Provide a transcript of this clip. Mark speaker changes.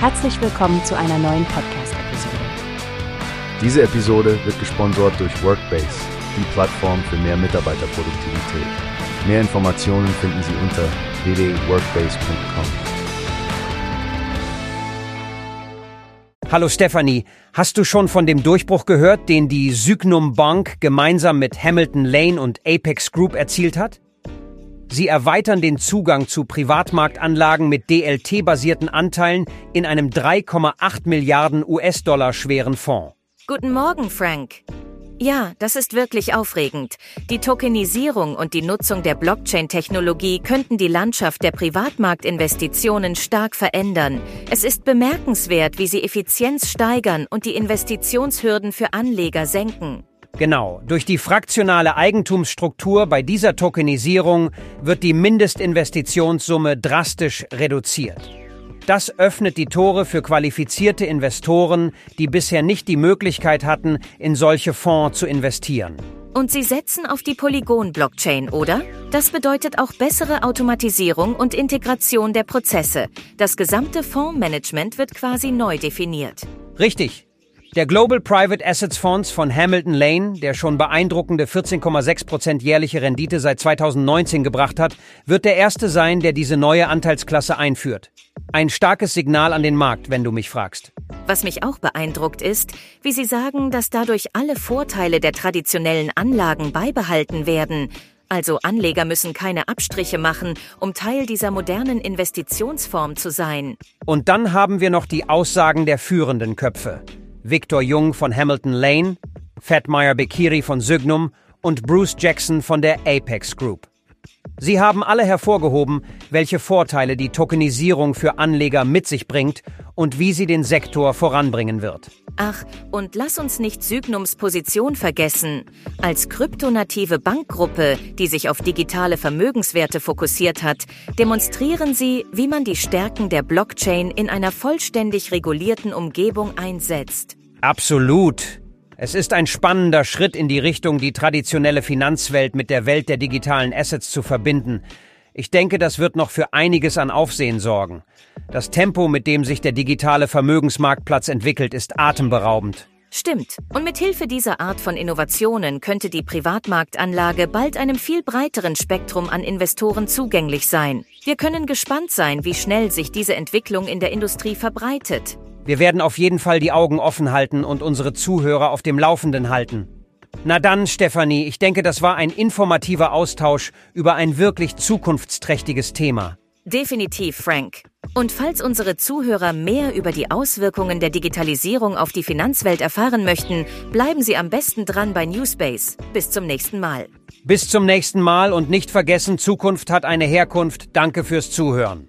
Speaker 1: Herzlich willkommen zu einer neuen Podcast-Episode.
Speaker 2: Diese Episode wird gesponsert durch Workbase, die Plattform für mehr Mitarbeiterproduktivität. Mehr Informationen finden Sie unter www.workbase.com.
Speaker 3: Hallo Stephanie, hast du schon von dem Durchbruch gehört, den die Sygnum Bank gemeinsam mit Hamilton Lane und Apex Group erzielt hat? Sie erweitern den Zugang zu Privatmarktanlagen mit DLT-basierten Anteilen in einem 3,8 Milliarden US-Dollar schweren Fonds.
Speaker 4: Guten Morgen, Frank. Ja, das ist wirklich aufregend. Die Tokenisierung und die Nutzung der Blockchain-Technologie könnten die Landschaft der Privatmarktinvestitionen stark verändern. Es ist bemerkenswert, wie sie Effizienz steigern und die Investitionshürden für Anleger senken.
Speaker 3: Genau, durch die fraktionale Eigentumsstruktur bei dieser Tokenisierung wird die Mindestinvestitionssumme drastisch reduziert. Das öffnet die Tore für qualifizierte Investoren, die bisher nicht die Möglichkeit hatten, in solche Fonds zu investieren.
Speaker 4: Und sie setzen auf die Polygon-Blockchain, oder? Das bedeutet auch bessere Automatisierung und Integration der Prozesse. Das gesamte Fondsmanagement wird quasi neu definiert.
Speaker 3: Richtig, der Global Private Assets Fonds von Hamilton Lane, der schon beeindruckende 14,6% jährliche Rendite seit 2019 gebracht hat, wird der erste sein, der diese neue Anteilsklasse einführt. Ein starkes Signal an den Markt, wenn du mich fragst.
Speaker 4: Was mich auch beeindruckt ist, wie Sie sagen, dass dadurch alle Vorteile der traditionellen Anlagen beibehalten werden. Also Anleger müssen keine Abstriche machen, um Teil dieser modernen Investitionsform zu sein.
Speaker 3: Und dann haben wir noch die Aussagen der führenden Köpfe. Victor Jung von Hamilton Lane, Fatmire Bekiri von Sygnum und Bruce Jackson von der Apex Group. Sie haben alle hervorgehoben, welche Vorteile die Tokenisierung für Anleger mit sich bringt und wie sie den Sektor voranbringen wird.
Speaker 4: Ach, und lass uns nicht Sygnums Position vergessen. Als kryptonative Bankgruppe, die sich auf digitale Vermögenswerte fokussiert hat, demonstrieren sie, wie man die Stärken der Blockchain in einer vollständig regulierten Umgebung einsetzt.
Speaker 3: Absolut. Es ist ein spannender Schritt in die Richtung, die traditionelle Finanzwelt mit der Welt der digitalen Assets zu verbinden. Ich denke, das wird noch für einiges an Aufsehen sorgen. Das Tempo, mit dem sich der digitale Vermögensmarktplatz entwickelt, ist atemberaubend.
Speaker 4: Stimmt. Und mit Hilfe dieser Art von Innovationen könnte die Privatmarktanlage bald einem viel breiteren Spektrum an Investoren zugänglich sein. Wir können gespannt sein, wie schnell sich diese Entwicklung in der Industrie verbreitet.
Speaker 3: Wir werden auf jeden Fall die Augen offen halten und unsere Zuhörer auf dem Laufenden halten. Na dann, Stefanie, ich denke, das war ein informativer Austausch über ein wirklich zukunftsträchtiges Thema.
Speaker 4: Definitiv, Frank. Und falls unsere Zuhörer mehr über die Auswirkungen der Digitalisierung auf die Finanzwelt erfahren möchten, bleiben Sie am besten dran bei Newspace. Bis zum nächsten Mal.
Speaker 3: Bis zum nächsten Mal und nicht vergessen, Zukunft hat eine Herkunft. Danke fürs Zuhören.